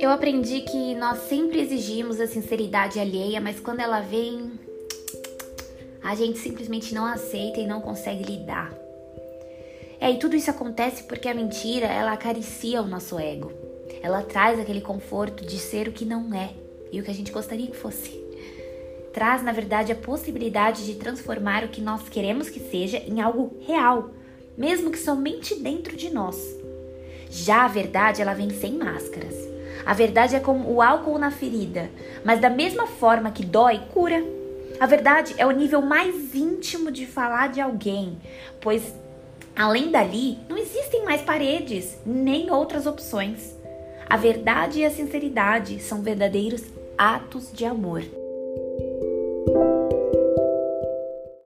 Eu aprendi que nós sempre exigimos a sinceridade alheia, mas quando ela vem, a gente simplesmente não aceita e não consegue lidar. É, e tudo isso acontece porque a mentira, ela acaricia o nosso ego. Ela traz aquele conforto de ser o que não é e o que a gente gostaria que fosse. Traz, na verdade, a possibilidade de transformar o que nós queremos que seja em algo real, mesmo que somente dentro de nós. Já a verdade, ela vem sem máscaras. A verdade é como o álcool na ferida, mas da mesma forma que dói, cura. A verdade é o nível mais íntimo de falar de alguém, pois além dali não existem mais paredes nem outras opções. A verdade e a sinceridade são verdadeiros atos de amor.